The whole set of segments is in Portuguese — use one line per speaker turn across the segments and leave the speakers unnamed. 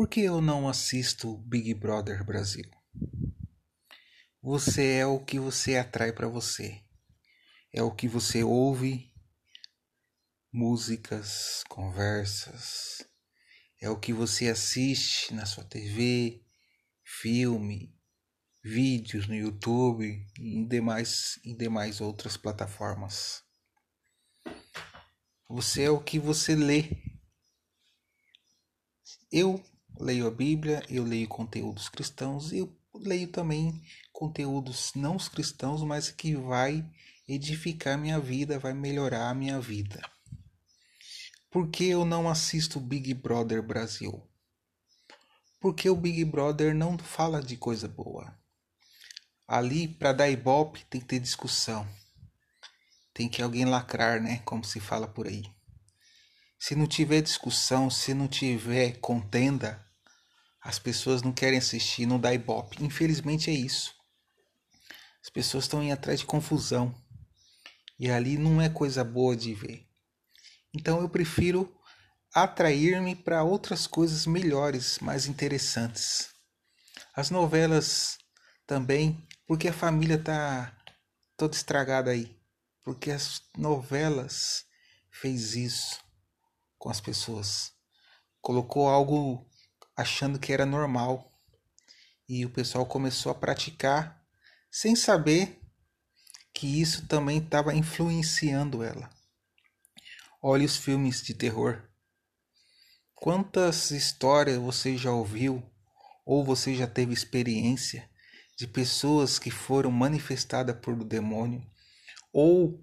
Por que eu não assisto Big Brother Brasil? Você é o que você atrai para você. É o que você ouve, músicas, conversas. É o que você assiste na sua TV, filme, vídeos no YouTube e em demais, em demais outras plataformas. Você é o que você lê. Eu leio a Bíblia, eu leio conteúdos cristãos e eu leio também conteúdos não cristãos, mas que vai edificar minha vida, vai melhorar a minha vida. Por que eu não assisto Big Brother Brasil? Porque o Big Brother não fala de coisa boa. Ali, para dar ibope, tem que ter discussão. Tem que alguém lacrar, né? Como se fala por aí. Se não tiver discussão, se não tiver contenda, as pessoas não querem assistir, não dá ibope. Infelizmente é isso. As pessoas estão indo atrás de confusão. E ali não é coisa boa de ver. Então eu prefiro atrair-me para outras coisas melhores, mais interessantes. As novelas também, porque a família tá toda estragada aí. Porque as novelas fez isso com as pessoas. Colocou algo achando que era normal. E o pessoal começou a praticar sem saber que isso também estava influenciando ela. Olhe os filmes de terror. Quantas histórias você já ouviu ou você já teve experiência de pessoas que foram manifestadas por o demônio ou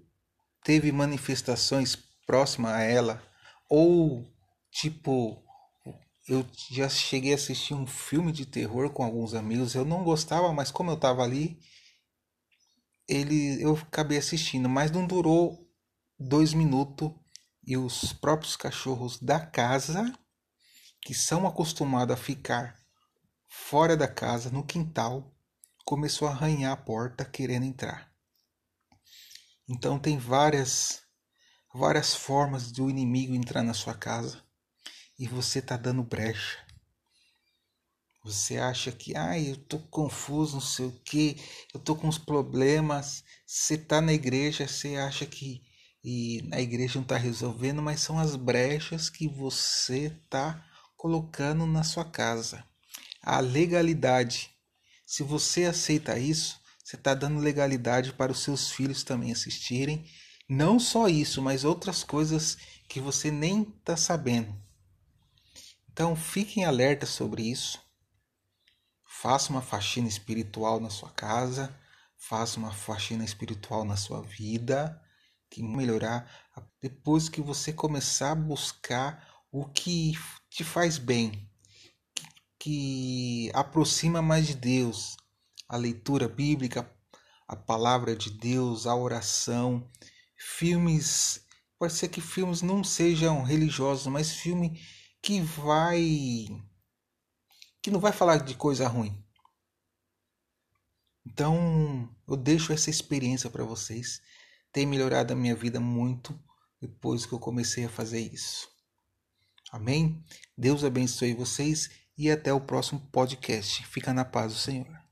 teve manifestações próximas a ela ou tipo eu já cheguei a assistir um filme de terror com alguns amigos. Eu não gostava, mas como eu estava ali, ele eu acabei assistindo, mas não durou dois minutos e os próprios cachorros da casa, que são acostumados a ficar fora da casa, no quintal, começou a arranhar a porta querendo entrar. Então tem várias várias formas do inimigo entrar na sua casa e você tá dando brecha. Você acha que, ai, eu tô confuso, não sei o que, eu tô com uns problemas. Você tá na igreja, você acha que e a igreja não tá resolvendo, mas são as brechas que você tá colocando na sua casa. A legalidade. Se você aceita isso, você está dando legalidade para os seus filhos também assistirem. Não só isso, mas outras coisas que você nem está sabendo. Então fiquem alertas sobre isso. Faça uma faxina espiritual na sua casa, faça uma faxina espiritual na sua vida, que melhorar depois que você começar a buscar o que te faz bem, que aproxima mais de Deus, a leitura bíblica, a palavra de Deus, a oração, filmes, pode ser que filmes não sejam religiosos, mas filme que vai que não vai falar de coisa ruim. Então, eu deixo essa experiência para vocês. Tem melhorado a minha vida muito depois que eu comecei a fazer isso. Amém? Deus abençoe vocês e até o próximo podcast. Fica na paz do Senhor.